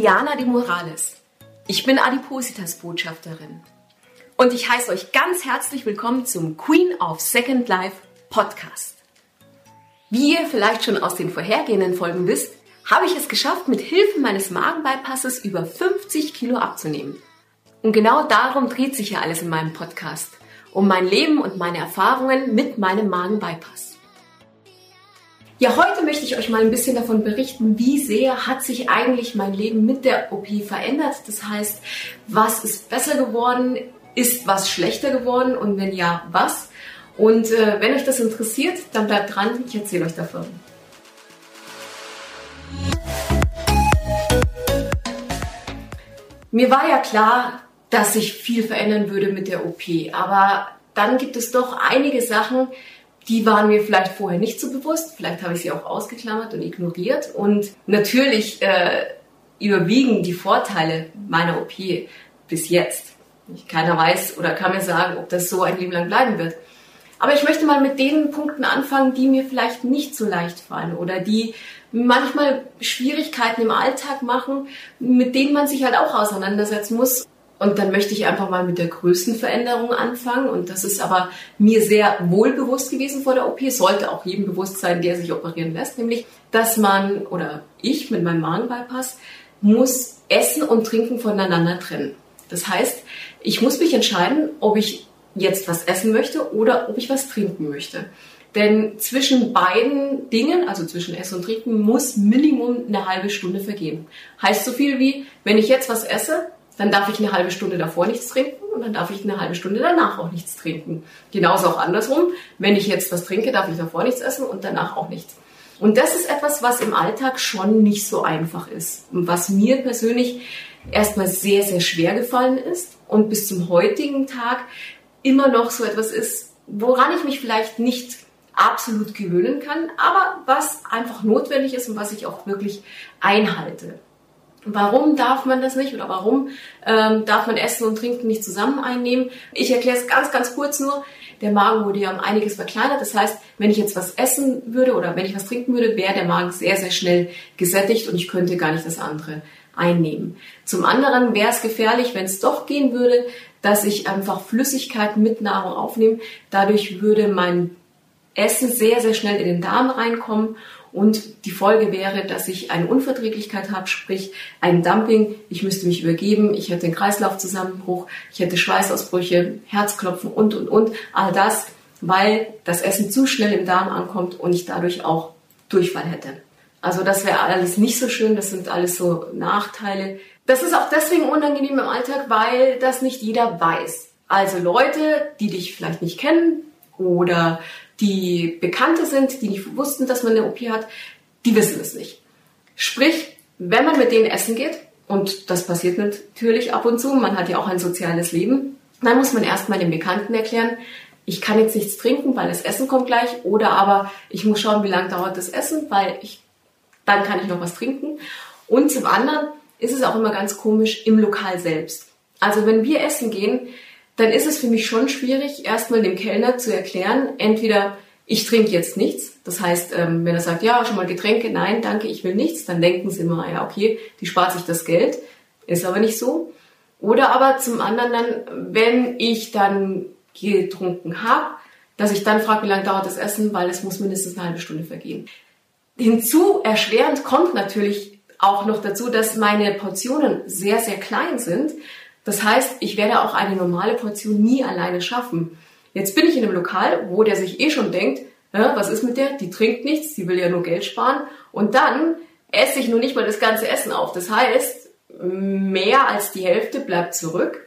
Diana de Morales. Ich bin Adipositas-Botschafterin. Und ich heiße euch ganz herzlich willkommen zum Queen of Second Life Podcast. Wie ihr vielleicht schon aus den vorhergehenden Folgen wisst, habe ich es geschafft, mit Hilfe meines Magenbypasses über 50 Kilo abzunehmen. Und genau darum dreht sich ja alles in meinem Podcast. Um mein Leben und meine Erfahrungen mit meinem Magenbypass. Ja, heute möchte ich euch mal ein bisschen davon berichten, wie sehr hat sich eigentlich mein Leben mit der OP verändert. Das heißt, was ist besser geworden, ist was schlechter geworden und wenn ja, was? Und äh, wenn euch das interessiert, dann bleibt dran, ich erzähle euch davon. Mir war ja klar, dass sich viel verändern würde mit der OP, aber dann gibt es doch einige Sachen, die waren mir vielleicht vorher nicht so bewusst. Vielleicht habe ich sie auch ausgeklammert und ignoriert. Und natürlich äh, überwiegen die Vorteile meiner OP bis jetzt. Keiner weiß oder kann mir sagen, ob das so ein Leben lang bleiben wird. Aber ich möchte mal mit den Punkten anfangen, die mir vielleicht nicht so leicht fallen oder die manchmal Schwierigkeiten im Alltag machen, mit denen man sich halt auch auseinandersetzen muss. Und dann möchte ich einfach mal mit der größten Veränderung anfangen. Und das ist aber mir sehr wohlbewusst gewesen vor der OP. Sollte auch jedem bewusst sein, der sich operieren lässt. Nämlich, dass man oder ich mit meinem Magenbypass muss Essen und Trinken voneinander trennen. Das heißt, ich muss mich entscheiden, ob ich jetzt was essen möchte oder ob ich was trinken möchte. Denn zwischen beiden Dingen, also zwischen Essen und Trinken, muss Minimum eine halbe Stunde vergehen. Heißt so viel wie, wenn ich jetzt was esse, dann darf ich eine halbe Stunde davor nichts trinken und dann darf ich eine halbe Stunde danach auch nichts trinken. Genauso auch andersrum. Wenn ich jetzt was trinke, darf ich davor nichts essen und danach auch nichts. Und das ist etwas, was im Alltag schon nicht so einfach ist und was mir persönlich erstmal sehr, sehr schwer gefallen ist und bis zum heutigen Tag immer noch so etwas ist, woran ich mich vielleicht nicht absolut gewöhnen kann, aber was einfach notwendig ist und was ich auch wirklich einhalte. Warum darf man das nicht oder warum ähm, darf man Essen und Trinken nicht zusammen einnehmen? Ich erkläre es ganz, ganz kurz nur. Der Magen wurde ja um einiges verkleinert. Das heißt, wenn ich jetzt was essen würde oder wenn ich was trinken würde, wäre der Magen sehr, sehr schnell gesättigt und ich könnte gar nicht das andere einnehmen. Zum anderen wäre es gefährlich, wenn es doch gehen würde, dass ich einfach Flüssigkeiten mit Nahrung aufnehme. Dadurch würde mein Essen sehr, sehr schnell in den Darm reinkommen und die Folge wäre, dass ich eine Unverträglichkeit habe, sprich ein Dumping. Ich müsste mich übergeben, ich hätte einen Kreislaufzusammenbruch, ich hätte Schweißausbrüche, Herzklopfen und, und, und. All das, weil das Essen zu schnell im Darm ankommt und ich dadurch auch Durchfall hätte. Also das wäre alles nicht so schön, das sind alles so Nachteile. Das ist auch deswegen unangenehm im Alltag, weil das nicht jeder weiß. Also Leute, die dich vielleicht nicht kennen oder die Bekannte sind, die nicht wussten, dass man eine OP hat, die wissen es nicht. Sprich, wenn man mit denen essen geht, und das passiert natürlich ab und zu, man hat ja auch ein soziales Leben, dann muss man erstmal den Bekannten erklären, ich kann jetzt nichts trinken, weil das Essen kommt gleich, oder aber ich muss schauen, wie lange dauert das Essen, weil ich, dann kann ich noch was trinken. Und zum anderen ist es auch immer ganz komisch im Lokal selbst. Also wenn wir essen gehen, dann ist es für mich schon schwierig, erstmal dem Kellner zu erklären, entweder ich trinke jetzt nichts, das heißt, ähm, wenn er sagt, ja, schon mal Getränke, nein, danke, ich will nichts, dann denken sie immer, ja, okay, die spart sich das Geld, ist aber nicht so. Oder aber zum anderen dann, wenn ich dann getrunken habe, dass ich dann frage, wie lange dauert das Essen, weil es muss mindestens eine halbe Stunde vergehen. Hinzu erschwerend kommt natürlich auch noch dazu, dass meine Portionen sehr, sehr klein sind. Das heißt, ich werde auch eine normale Portion nie alleine schaffen. Jetzt bin ich in einem Lokal, wo der sich eh schon denkt, was ist mit der? Die trinkt nichts, die will ja nur Geld sparen. Und dann esse ich nur nicht mal das ganze Essen auf. Das heißt, mehr als die Hälfte bleibt zurück.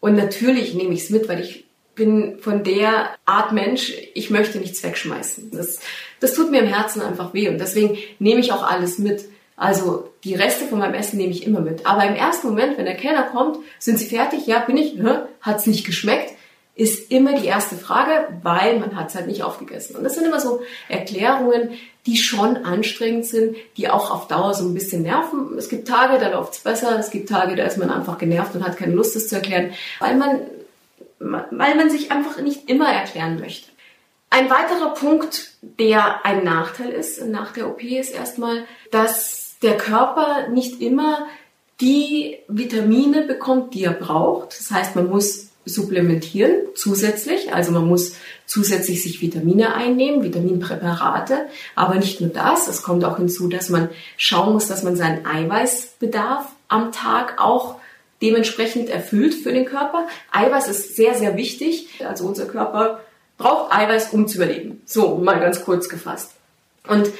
Und natürlich nehme ich es mit, weil ich bin von der Art Mensch, ich möchte nichts wegschmeißen. Das, das tut mir im Herzen einfach weh. Und deswegen nehme ich auch alles mit. Also die Reste von meinem Essen nehme ich immer mit. Aber im ersten Moment, wenn der Kellner kommt, sind Sie fertig? Ja, bin ich. Hat es nicht geschmeckt? Ist immer die erste Frage, weil man hat es halt nicht aufgegessen. Und das sind immer so Erklärungen, die schon anstrengend sind, die auch auf Dauer so ein bisschen nerven. Es gibt Tage, da läuft es besser. Es gibt Tage, da ist man einfach genervt und hat keine Lust, das zu erklären, weil man, weil man sich einfach nicht immer erklären möchte. Ein weiterer Punkt, der ein Nachteil ist nach der OP, ist erstmal, dass der Körper nicht immer die Vitamine bekommt, die er braucht. Das heißt, man muss supplementieren zusätzlich. Also man muss zusätzlich sich Vitamine einnehmen, Vitaminpräparate. Aber nicht nur das. Es kommt auch hinzu, dass man schauen muss, dass man seinen Eiweißbedarf am Tag auch dementsprechend erfüllt für den Körper. Eiweiß ist sehr, sehr wichtig. Also unser Körper braucht Eiweiß, um zu überleben. So, mal ganz kurz gefasst. Und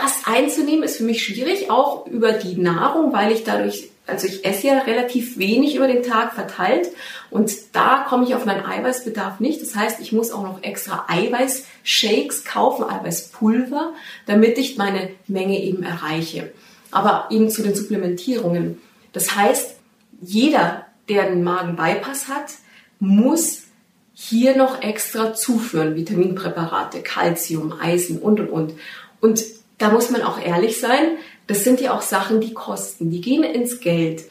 das einzunehmen ist für mich schwierig, auch über die Nahrung, weil ich dadurch, also ich esse ja relativ wenig über den Tag verteilt und da komme ich auf meinen Eiweißbedarf nicht. Das heißt, ich muss auch noch extra Eiweißshakes kaufen, Eiweißpulver, damit ich meine Menge eben erreiche. Aber eben zu den Supplementierungen. Das heißt, jeder, der einen Magenbypass hat, muss hier noch extra zuführen. Vitaminpräparate, Calcium, Eisen und, und, und. Und da muss man auch ehrlich sein, das sind ja auch Sachen, die kosten, die gehen ins Geld.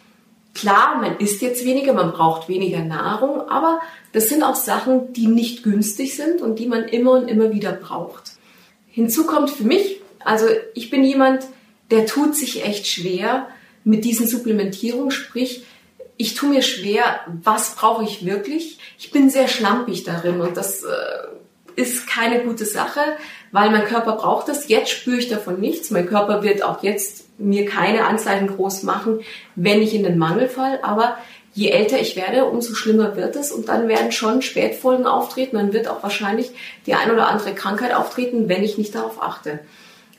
Klar, man isst jetzt weniger, man braucht weniger Nahrung, aber das sind auch Sachen, die nicht günstig sind und die man immer und immer wieder braucht. Hinzu kommt für mich, also ich bin jemand, der tut sich echt schwer mit diesen Supplementierungen, sprich, ich tue mir schwer, was brauche ich wirklich? Ich bin sehr schlampig darin und das äh, ist keine gute Sache, weil mein Körper braucht das. Jetzt spüre ich davon nichts. Mein Körper wird auch jetzt mir keine Anzeichen groß machen, wenn ich in den Mangel fall. Aber je älter ich werde, umso schlimmer wird es und dann werden schon Spätfolgen auftreten. Dann wird auch wahrscheinlich die ein oder andere Krankheit auftreten, wenn ich nicht darauf achte.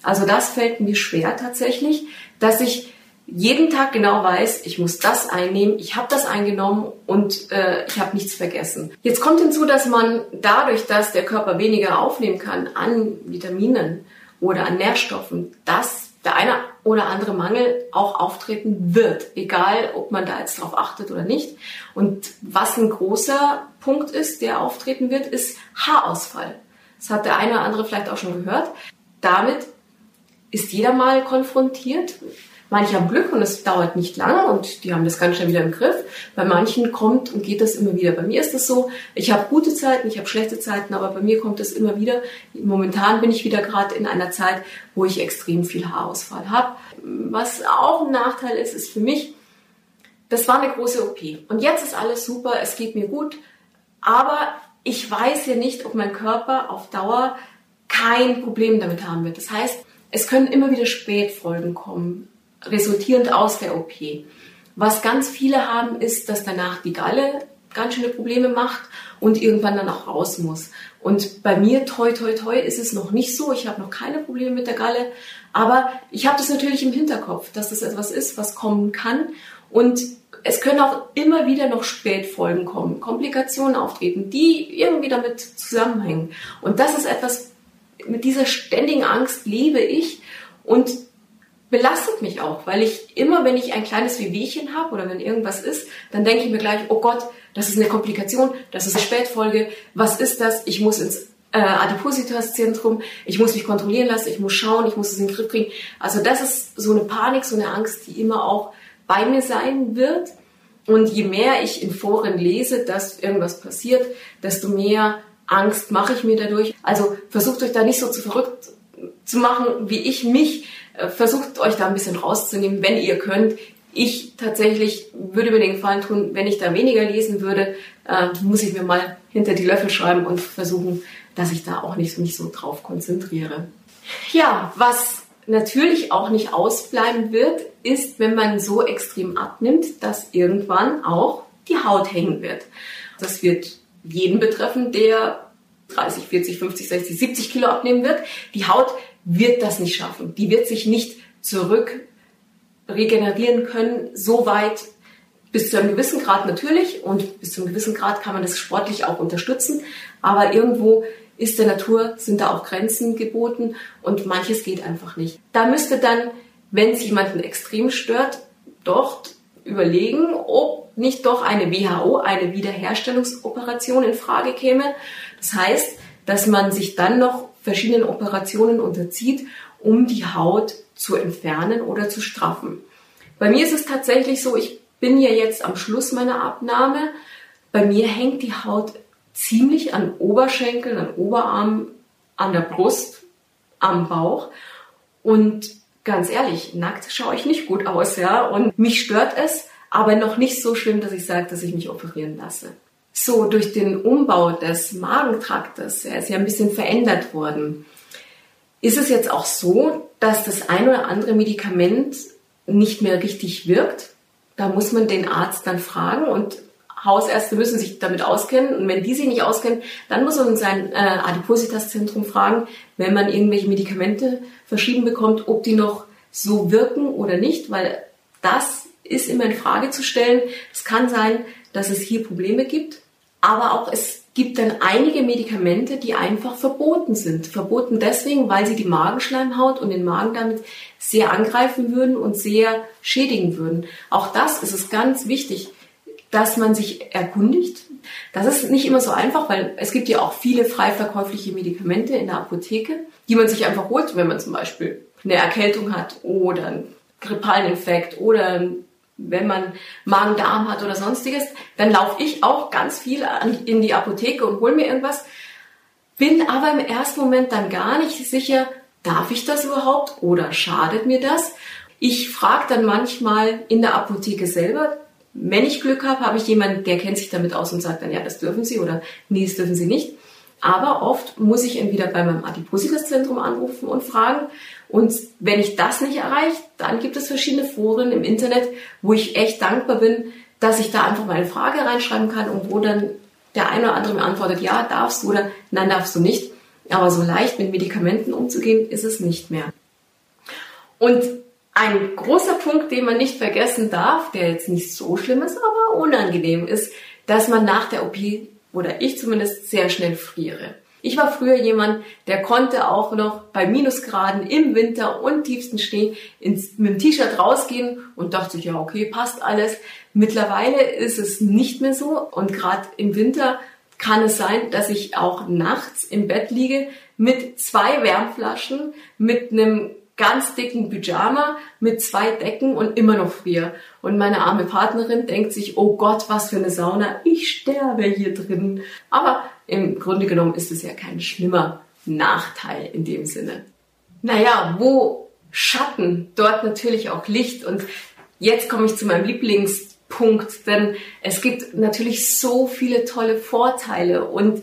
Also das fällt mir schwer tatsächlich, dass ich jeden Tag genau weiß, ich muss das einnehmen, ich habe das eingenommen und äh, ich habe nichts vergessen. Jetzt kommt hinzu, dass man dadurch, dass der Körper weniger aufnehmen kann an Vitaminen oder an Nährstoffen, dass der eine oder andere Mangel auch auftreten wird, egal ob man da jetzt drauf achtet oder nicht. Und was ein großer Punkt ist, der auftreten wird, ist Haarausfall. Das hat der eine oder andere vielleicht auch schon gehört. Damit ist jeder mal konfrontiert. Manche haben Glück und es dauert nicht lang und die haben das ganz schnell wieder im Griff. Bei manchen kommt und geht das immer wieder. Bei mir ist das so, ich habe gute Zeiten, ich habe schlechte Zeiten, aber bei mir kommt das immer wieder. Momentan bin ich wieder gerade in einer Zeit, wo ich extrem viel Haarausfall habe. Was auch ein Nachteil ist, ist für mich, das war eine große OP. Und jetzt ist alles super, es geht mir gut, aber ich weiß ja nicht, ob mein Körper auf Dauer kein Problem damit haben wird. Das heißt, es können immer wieder Spätfolgen kommen resultierend aus der OP. Was ganz viele haben, ist, dass danach die Galle ganz schöne Probleme macht und irgendwann dann auch raus muss. Und bei mir, toi, toi, toi, ist es noch nicht so. Ich habe noch keine Probleme mit der Galle. Aber ich habe das natürlich im Hinterkopf, dass das etwas ist, was kommen kann. Und es können auch immer wieder noch Spätfolgen kommen, Komplikationen auftreten, die irgendwie damit zusammenhängen. Und das ist etwas, mit dieser ständigen Angst lebe ich. Und belastet mich auch, weil ich immer, wenn ich ein kleines Wehwehchen habe oder wenn irgendwas ist, dann denke ich mir gleich, oh Gott, das ist eine Komplikation, das ist eine Spätfolge, was ist das? Ich muss ins äh, Adipositas-Zentrum, ich muss mich kontrollieren lassen, ich muss schauen, ich muss es in den Griff kriegen. Also das ist so eine Panik, so eine Angst, die immer auch bei mir sein wird. Und je mehr ich in Foren lese, dass irgendwas passiert, desto mehr Angst mache ich mir dadurch. Also versucht euch da nicht so zu verrückt zu machen, wie ich mich äh, versucht euch da ein bisschen rauszunehmen, wenn ihr könnt. Ich tatsächlich würde mir den Gefallen tun, wenn ich da weniger lesen würde, äh, muss ich mir mal hinter die Löffel schreiben und versuchen, dass ich da auch nicht, nicht so drauf konzentriere. Ja, was natürlich auch nicht ausbleiben wird, ist, wenn man so extrem abnimmt, dass irgendwann auch die Haut hängen wird. Das wird jeden betreffen, der 30, 40, 50, 60, 70 Kilo abnehmen wird. Die Haut wird das nicht schaffen. Die wird sich nicht zurück regenerieren können, so weit bis zu einem gewissen Grad natürlich und bis zu einem gewissen Grad kann man das sportlich auch unterstützen, aber irgendwo ist der Natur, sind da auch Grenzen geboten und manches geht einfach nicht. Da müsste dann, wenn es jemanden extrem stört, doch überlegen, ob nicht doch eine WHO, eine Wiederherstellungsoperation in Frage käme. Das heißt, dass man sich dann noch verschiedenen Operationen unterzieht, um die Haut zu entfernen oder zu straffen. Bei mir ist es tatsächlich so, ich bin ja jetzt am Schluss meiner Abnahme. Bei mir hängt die Haut ziemlich an Oberschenkeln, an Oberarmen, an der Brust, am Bauch. Und ganz ehrlich, nackt schaue ich nicht gut aus, ja, und mich stört es, aber noch nicht so schlimm, dass ich sage, dass ich mich operieren lasse. So, durch den Umbau des Magentraktes, er ist ja ein bisschen verändert worden, ist es jetzt auch so, dass das ein oder andere Medikament nicht mehr richtig wirkt. Da muss man den Arzt dann fragen und Hausärzte müssen sich damit auskennen. Und wenn die sich nicht auskennen, dann muss man sein äh, Adipositas-Zentrum fragen, wenn man irgendwelche Medikamente verschrieben bekommt, ob die noch so wirken oder nicht, weil das ist immer in Frage zu stellen. Es kann sein, dass es hier Probleme gibt, aber auch es gibt dann einige Medikamente, die einfach verboten sind. Verboten deswegen, weil sie die Magenschleimhaut und den Magen damit sehr angreifen würden und sehr schädigen würden. Auch das ist es ganz wichtig, dass man sich erkundigt. Das ist nicht immer so einfach, weil es gibt ja auch viele frei verkäufliche Medikamente in der Apotheke, die man sich einfach holt, wenn man zum Beispiel eine Erkältung hat oder einen grippalen Infekt oder wenn man Magen-Darm hat oder sonstiges, dann laufe ich auch ganz viel in die Apotheke und hole mir irgendwas, bin aber im ersten Moment dann gar nicht sicher, darf ich das überhaupt oder schadet mir das? Ich frage dann manchmal in der Apotheke selber, wenn ich Glück habe, habe ich jemanden, der kennt sich damit aus und sagt dann, ja, das dürfen Sie oder nee, das dürfen Sie nicht. Aber oft muss ich entweder bei meinem Adipositas-Zentrum anrufen und fragen. Und wenn ich das nicht erreiche, dann gibt es verschiedene Foren im Internet, wo ich echt dankbar bin, dass ich da einfach meine Frage reinschreiben kann und wo dann der eine oder andere mir antwortet, ja, darfst du oder nein, darfst du nicht. Aber so leicht mit Medikamenten umzugehen, ist es nicht mehr. Und ein großer Punkt, den man nicht vergessen darf, der jetzt nicht so schlimm ist, aber unangenehm ist, dass man nach der OP oder ich zumindest sehr schnell friere. Ich war früher jemand, der konnte auch noch bei Minusgraden im Winter und tiefsten Schnee ins, mit dem T-Shirt rausgehen und dachte ja, okay, passt alles. Mittlerweile ist es nicht mehr so und gerade im Winter kann es sein, dass ich auch nachts im Bett liege mit zwei Wärmflaschen, mit einem ganz dicken Pyjama mit zwei Decken und immer noch frier. Und meine arme Partnerin denkt sich, oh Gott, was für eine Sauna, ich sterbe hier drin. Aber im Grunde genommen ist es ja kein schlimmer Nachteil in dem Sinne. Naja, wo Schatten, dort natürlich auch Licht. Und jetzt komme ich zu meinem Lieblingspunkt, denn es gibt natürlich so viele tolle Vorteile und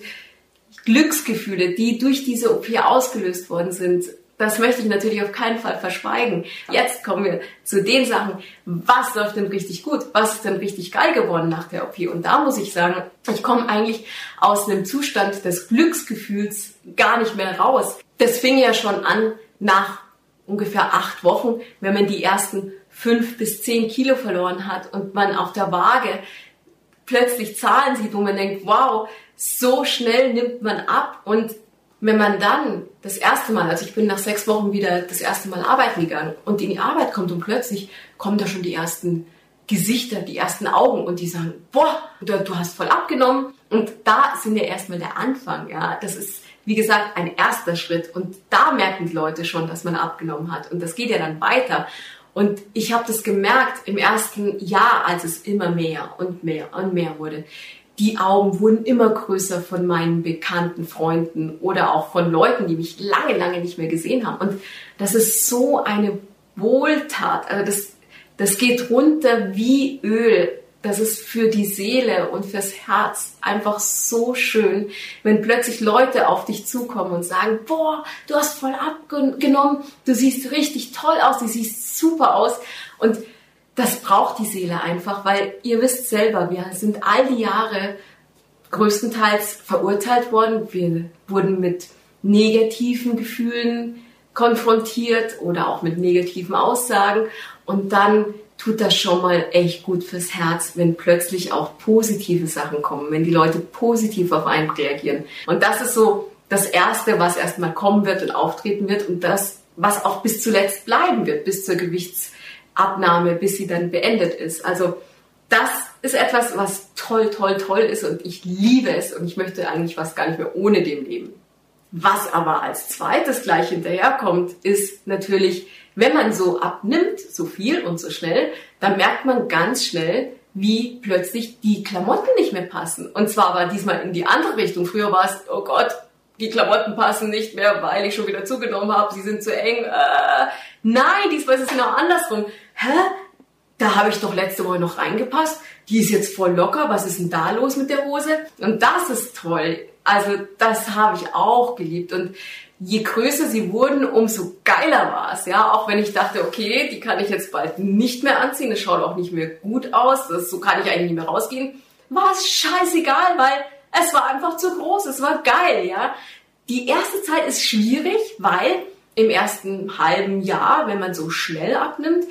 Glücksgefühle, die durch diese OP ausgelöst worden sind das möchte ich natürlich auf keinen Fall verschweigen. Jetzt kommen wir zu den Sachen, was läuft denn richtig gut, was ist denn richtig geil geworden nach der OP. Und da muss ich sagen, ich komme eigentlich aus einem Zustand des Glücksgefühls gar nicht mehr raus. Das fing ja schon an nach ungefähr acht Wochen, wenn man die ersten fünf bis zehn Kilo verloren hat und man auf der Waage plötzlich Zahlen sieht, wo man denkt, wow, so schnell nimmt man ab und wenn man dann das erste Mal, also ich bin nach sechs Wochen wieder das erste Mal arbeiten gegangen und in die Arbeit kommt und plötzlich kommen da schon die ersten Gesichter, die ersten Augen und die sagen, boah, du, hast voll abgenommen. Und da sind wir erstmal der Anfang, ja. Das ist, wie gesagt, ein erster Schritt. Und da merken die Leute schon, dass man abgenommen hat. Und das geht ja dann weiter. Und ich habe das gemerkt im ersten Jahr, als es immer mehr und mehr und mehr wurde die Augen wurden immer größer von meinen bekannten Freunden oder auch von Leuten, die mich lange, lange nicht mehr gesehen haben. Und das ist so eine Wohltat. Also das, das geht runter wie Öl. Das ist für die Seele und fürs Herz einfach so schön, wenn plötzlich Leute auf dich zukommen und sagen, boah, du hast voll abgenommen, du siehst richtig toll aus, du siehst super aus. Und das braucht die Seele einfach, weil ihr wisst selber, wir sind all die Jahre größtenteils verurteilt worden. Wir wurden mit negativen Gefühlen konfrontiert oder auch mit negativen Aussagen. Und dann tut das schon mal echt gut fürs Herz, wenn plötzlich auch positive Sachen kommen, wenn die Leute positiv auf einen reagieren. Und das ist so das Erste, was erstmal kommen wird und auftreten wird und das, was auch bis zuletzt bleiben wird, bis zur Gewichts Abnahme, bis sie dann beendet ist. Also das ist etwas, was toll, toll, toll ist und ich liebe es und ich möchte eigentlich fast gar nicht mehr ohne dem leben. Was aber als zweites gleich hinterherkommt, ist natürlich, wenn man so abnimmt, so viel und so schnell, dann merkt man ganz schnell, wie plötzlich die Klamotten nicht mehr passen. Und zwar aber diesmal in die andere Richtung. Früher war es, oh Gott, die Klamotten passen nicht mehr, weil ich schon wieder zugenommen habe, sie sind zu eng. Äh, nein, diesmal ist es genau andersrum. Hä? Da habe ich doch letzte Woche noch reingepasst. Die ist jetzt voll locker. Was ist denn da los mit der Hose? Und das ist toll. Also das habe ich auch geliebt. Und je größer sie wurden, umso geiler war es. Ja, auch wenn ich dachte, okay, die kann ich jetzt bald nicht mehr anziehen. Das schaut auch nicht mehr gut aus. Das, so kann ich eigentlich nicht mehr rausgehen. War es scheißegal, weil es war einfach zu groß, es war geil, ja. Die erste Zeit ist schwierig, weil im ersten halben Jahr, wenn man so schnell abnimmt,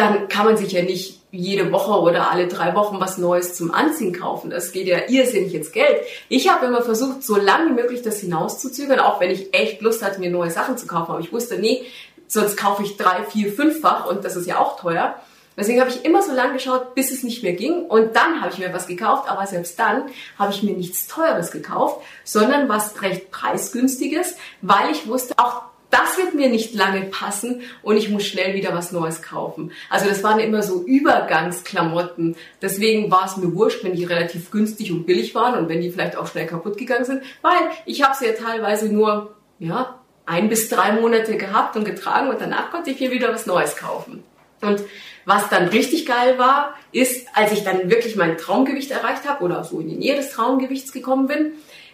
dann kann man sich ja nicht jede Woche oder alle drei Wochen was Neues zum Anziehen kaufen. Das geht ja irrsinnig ins Geld. Ich habe immer versucht, so lange wie möglich das hinauszuzögern, auch wenn ich echt Lust hatte, mir neue Sachen zu kaufen. Aber ich wusste, nee, sonst kaufe ich drei, vier, fünffach und das ist ja auch teuer. Deswegen habe ich immer so lange geschaut, bis es nicht mehr ging. Und dann habe ich mir was gekauft, aber selbst dann habe ich mir nichts Teures gekauft, sondern was recht preisgünstiges, weil ich wusste, auch das wird mir nicht lange passen und ich muss schnell wieder was Neues kaufen. Also das waren immer so Übergangsklamotten. Deswegen war es mir wurscht, wenn die relativ günstig und billig waren und wenn die vielleicht auch schnell kaputt gegangen sind, weil ich habe sie ja teilweise nur ja ein bis drei Monate gehabt und getragen und danach konnte ich mir wieder was Neues kaufen. Und was dann richtig geil war, ist, als ich dann wirklich mein Traumgewicht erreicht habe oder so in die Nähe des Traumgewichts gekommen bin,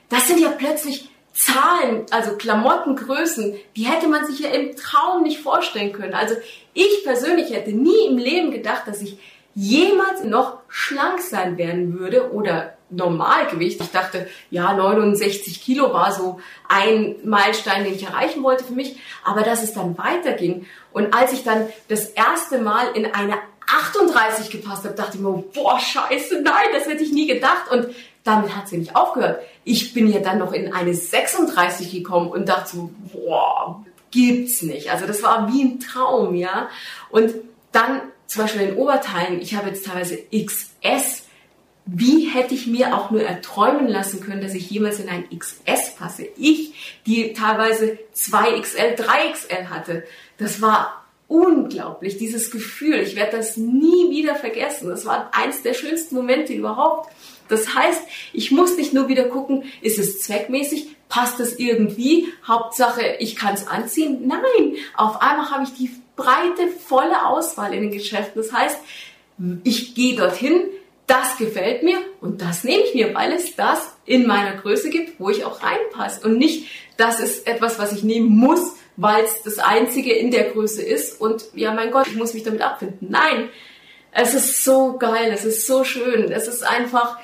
das sind ja plötzlich Zahlen, also Klamottengrößen, die hätte man sich ja im Traum nicht vorstellen können. Also ich persönlich hätte nie im Leben gedacht, dass ich jemals noch schlank sein werden würde oder Normalgewicht. Ich dachte, ja, 69 Kilo war so ein Meilenstein, den ich erreichen wollte für mich. Aber dass es dann weiterging und als ich dann das erste Mal in eine 38 gepasst habe, dachte ich mir, boah, scheiße, nein, das hätte ich nie gedacht. Und damit hat sie nicht aufgehört. Ich bin ja dann noch in eine 36 gekommen und dachte so, boah, gibt's nicht. Also das war wie ein Traum, ja. Und dann zum Beispiel in Oberteilen, ich habe jetzt teilweise XS wie hätte ich mir auch nur erträumen lassen können, dass ich jemals in ein XS passe? Ich, die teilweise 2XL, 3XL hatte. Das war unglaublich, dieses Gefühl. Ich werde das nie wieder vergessen. Das war eins der schönsten Momente überhaupt. Das heißt, ich muss nicht nur wieder gucken, ist es zweckmäßig, passt es irgendwie, Hauptsache, ich kann es anziehen. Nein, auf einmal habe ich die breite, volle Auswahl in den Geschäften. Das heißt, ich gehe dorthin, das gefällt mir und das nehme ich mir, weil es das in meiner Größe gibt, wo ich auch reinpasse. Und nicht, das ist etwas, was ich nehmen muss, weil es das einzige in der Größe ist und ja, mein Gott, ich muss mich damit abfinden. Nein, es ist so geil, es ist so schön, es ist einfach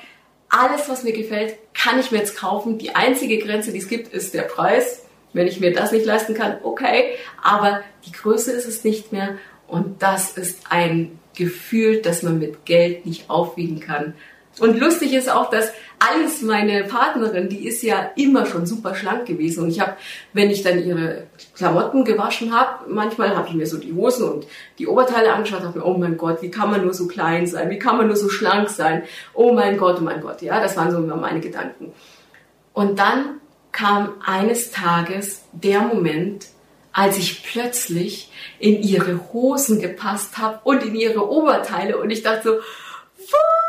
alles, was mir gefällt, kann ich mir jetzt kaufen. Die einzige Grenze, die es gibt, ist der Preis. Wenn ich mir das nicht leisten kann, okay, aber die Größe ist es nicht mehr und das ist ein Gefühl, das man mit Geld nicht aufwiegen kann. Und lustig ist auch, dass Alice, meine Partnerin, die ist ja immer schon super schlank gewesen. Und ich habe, wenn ich dann ihre Klamotten gewaschen habe, manchmal habe ich mir so die Hosen und die Oberteile angeschaut, habe mir, oh mein Gott, wie kann man nur so klein sein? Wie kann man nur so schlank sein? Oh mein Gott, oh mein Gott. Ja, das waren so immer meine Gedanken. Und dann kam eines Tages der Moment, als ich plötzlich in ihre Hosen gepasst habe und in ihre Oberteile und ich dachte so, what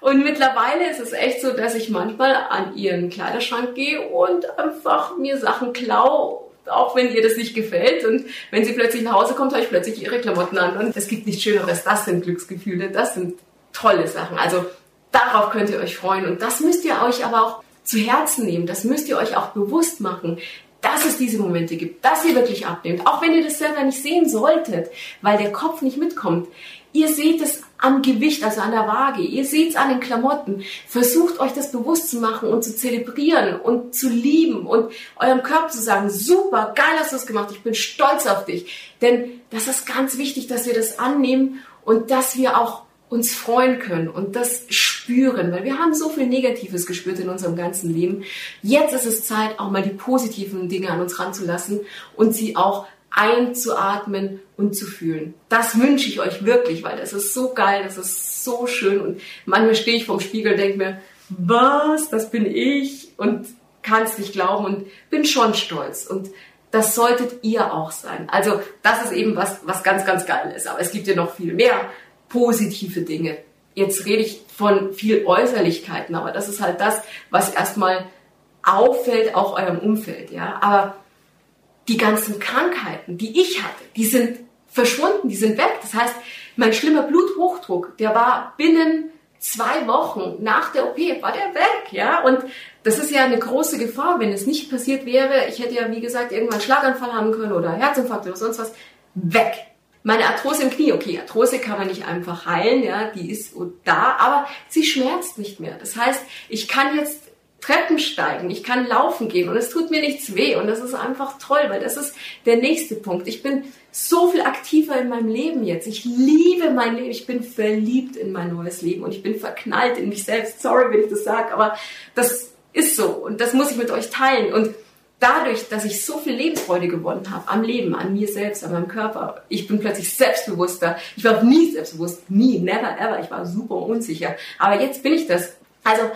Und mittlerweile ist es echt so, dass ich manchmal an ihren Kleiderschrank gehe und einfach mir Sachen klaue, auch wenn ihr das nicht gefällt. Und wenn sie plötzlich nach Hause kommt, habe ich plötzlich ihre Klamotten an. Und es gibt nichts Schöneres. Das sind Glücksgefühle. Das sind tolle Sachen. Also darauf könnt ihr euch freuen. Und das müsst ihr euch aber auch zu Herzen nehmen. Das müsst ihr euch auch bewusst machen, dass es diese Momente gibt, dass ihr wirklich abnehmt, auch wenn ihr das selber nicht sehen solltet, weil der Kopf nicht mitkommt. Ihr seht es am Gewicht, also an der Waage. Ihr seht es an den Klamotten. Versucht euch das bewusst zu machen und zu zelebrieren und zu lieben und eurem Körper zu sagen, super, geil hast du es gemacht, ich bin stolz auf dich. Denn das ist ganz wichtig, dass wir das annehmen und dass wir auch uns freuen können und das spüren, weil wir haben so viel Negatives gespürt in unserem ganzen Leben. Jetzt ist es Zeit, auch mal die positiven Dinge an uns ranzulassen und sie auch einzuatmen und zu fühlen. Das wünsche ich euch wirklich, weil das ist so geil, das ist so schön und manchmal stehe ich vorm Spiegel und denke mir, was, das bin ich und kann es nicht glauben und bin schon stolz und das solltet ihr auch sein. Also das ist eben was, was ganz, ganz geil ist. Aber es gibt ja noch viel mehr positive Dinge. jetzt rede ich von viel Äußerlichkeiten, aber das ist halt das, was erstmal auffällt, auch eurem Umfeld, ja. Aber die ganzen Krankheiten, die ich hatte, die sind verschwunden, die sind weg. Das heißt, mein schlimmer Bluthochdruck, der war binnen zwei Wochen nach der OP, war der weg, ja. Und das ist ja eine große Gefahr, wenn es nicht passiert wäre. Ich hätte ja, wie gesagt, irgendwann einen Schlaganfall haben können oder Herzinfarkt oder sonst was. Weg. Meine Arthrose im Knie, okay, Arthrose kann man nicht einfach heilen, ja, die ist da, aber sie schmerzt nicht mehr. Das heißt, ich kann jetzt Treppen steigen, ich kann laufen gehen und es tut mir nichts weh und das ist einfach toll, weil das ist der nächste Punkt. Ich bin so viel aktiver in meinem Leben jetzt. Ich liebe mein Leben, ich bin verliebt in mein neues Leben und ich bin verknallt in mich selbst. Sorry, wenn ich das sage, aber das ist so und das muss ich mit euch teilen und dadurch, dass ich so viel Lebensfreude gewonnen habe am Leben, an mir selbst, an meinem Körper, ich bin plötzlich selbstbewusster. Ich war nie selbstbewusst, nie, never ever. Ich war super unsicher. Aber jetzt bin ich das. Also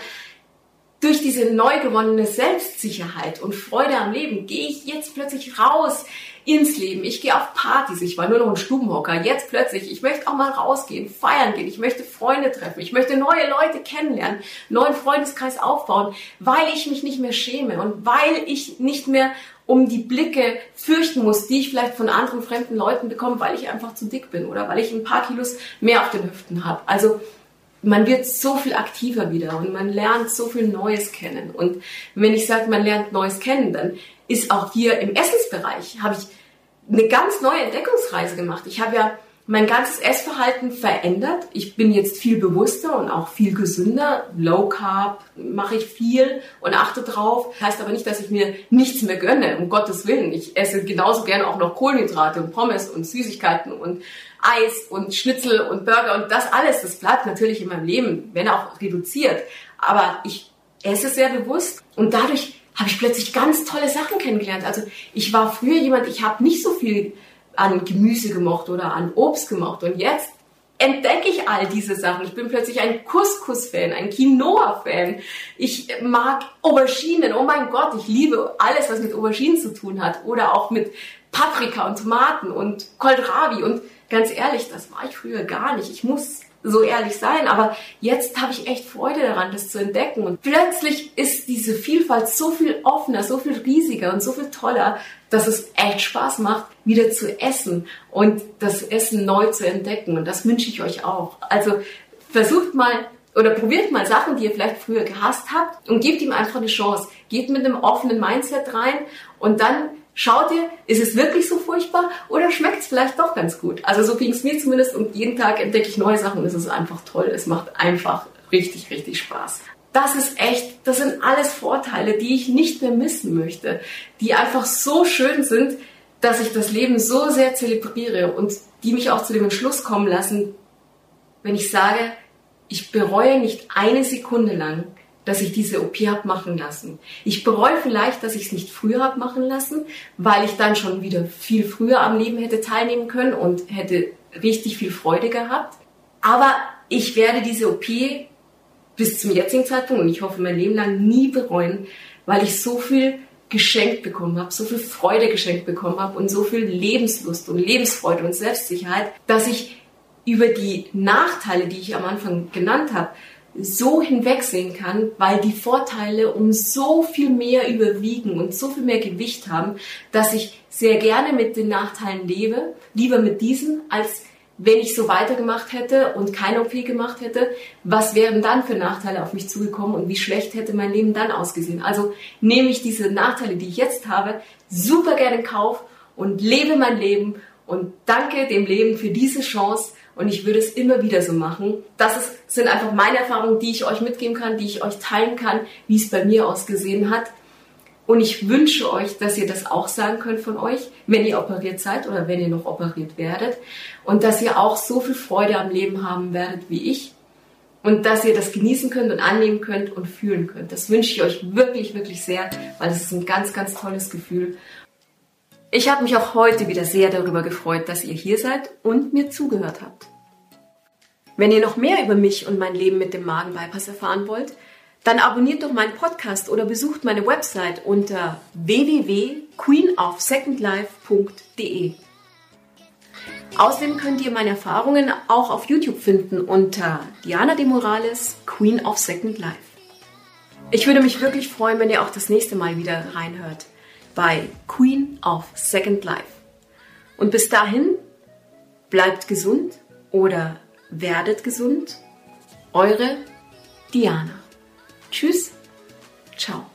durch diese neu gewonnene Selbstsicherheit und Freude am Leben gehe ich jetzt plötzlich raus ins Leben. Ich gehe auf Partys. Ich war nur noch ein Stubenhocker. Jetzt plötzlich, ich möchte auch mal rausgehen, feiern gehen. Ich möchte Freunde treffen. Ich möchte neue Leute kennenlernen, neuen Freundeskreis aufbauen, weil ich mich nicht mehr schäme und weil ich nicht mehr um die Blicke fürchten muss, die ich vielleicht von anderen fremden Leuten bekomme, weil ich einfach zu dick bin oder weil ich ein paar Kilos mehr auf den Hüften habe. Also man wird so viel aktiver wieder und man lernt so viel Neues kennen. Und wenn ich sage, man lernt Neues kennen, dann ist auch hier im Essensbereich, habe ich eine ganz neue Entdeckungsreise gemacht. Ich habe ja mein ganzes Essverhalten verändert. Ich bin jetzt viel bewusster und auch viel gesünder. Low Carb mache ich viel und achte drauf. Heißt aber nicht, dass ich mir nichts mehr gönne, um Gottes Willen. Ich esse genauso gerne auch noch Kohlenhydrate und Pommes und Süßigkeiten und Eis und Schnitzel und Burger und das alles, das bleibt natürlich in meinem Leben, wenn auch reduziert. Aber ich esse sehr bewusst und dadurch habe ich plötzlich ganz tolle Sachen kennengelernt. Also ich war früher jemand, ich habe nicht so viel an Gemüse gemocht oder an Obst gemocht und jetzt entdecke ich all diese Sachen. Ich bin plötzlich ein Couscous-Fan, ein Quinoa-Fan. Ich mag Auberginen. Oh mein Gott, ich liebe alles, was mit Auberginen zu tun hat. Oder auch mit Paprika und Tomaten und Kohlrabi und ganz ehrlich, das war ich früher gar nicht. Ich muss so ehrlich sein, aber jetzt habe ich echt Freude daran, das zu entdecken. Und plötzlich ist diese Vielfalt so viel offener, so viel riesiger und so viel toller, dass es echt Spaß macht, wieder zu essen und das Essen neu zu entdecken. Und das wünsche ich euch auch. Also versucht mal oder probiert mal Sachen, die ihr vielleicht früher gehasst habt und gebt ihm einfach eine Chance. Geht mit einem offenen Mindset rein und dann Schaut ihr, ist es wirklich so furchtbar oder schmeckt es vielleicht doch ganz gut? Also so ging es mir zumindest und jeden Tag entdecke ich neue Sachen und es ist einfach toll. Es macht einfach richtig, richtig Spaß. Das ist echt, das sind alles Vorteile, die ich nicht mehr missen möchte, die einfach so schön sind, dass ich das Leben so sehr zelebriere und die mich auch zu dem Entschluss kommen lassen, wenn ich sage, ich bereue nicht eine Sekunde lang, dass ich diese OP habe machen lassen. Ich bereue vielleicht, dass ich es nicht früher habe machen lassen, weil ich dann schon wieder viel früher am Leben hätte teilnehmen können und hätte richtig viel Freude gehabt. Aber ich werde diese OP bis zum jetzigen Zeitpunkt und ich hoffe mein Leben lang nie bereuen, weil ich so viel geschenkt bekommen habe, so viel Freude geschenkt bekommen habe und so viel Lebenslust und Lebensfreude und Selbstsicherheit, dass ich über die Nachteile, die ich am Anfang genannt habe, so hinwegsehen kann, weil die Vorteile um so viel mehr überwiegen und so viel mehr Gewicht haben, dass ich sehr gerne mit den Nachteilen lebe, lieber mit diesen, als wenn ich so weitergemacht hätte und keine OP gemacht hätte, was wären dann für Nachteile auf mich zugekommen und wie schlecht hätte mein Leben dann ausgesehen. Also nehme ich diese Nachteile, die ich jetzt habe, super gerne in Kauf und lebe mein Leben und danke dem Leben für diese Chance, und ich würde es immer wieder so machen. Das ist, sind einfach meine Erfahrungen, die ich euch mitgeben kann, die ich euch teilen kann, wie es bei mir ausgesehen hat. Und ich wünsche euch, dass ihr das auch sagen könnt von euch, wenn ihr operiert seid oder wenn ihr noch operiert werdet. Und dass ihr auch so viel Freude am Leben haben werdet wie ich. Und dass ihr das genießen könnt und annehmen könnt und fühlen könnt. Das wünsche ich euch wirklich, wirklich sehr, weil es ist ein ganz, ganz tolles Gefühl. Ich habe mich auch heute wieder sehr darüber gefreut, dass ihr hier seid und mir zugehört habt. Wenn ihr noch mehr über mich und mein Leben mit dem Magenbypass erfahren wollt, dann abonniert doch meinen Podcast oder besucht meine Website unter www.queenofsecondlife.de. Außerdem könnt ihr meine Erfahrungen auch auf YouTube finden unter Diana de Morales, Queen of Second Life. Ich würde mich wirklich freuen, wenn ihr auch das nächste Mal wieder reinhört bei Queen of Second Life. Und bis dahin, bleibt gesund oder werdet gesund. Eure Diana. Tschüss, ciao.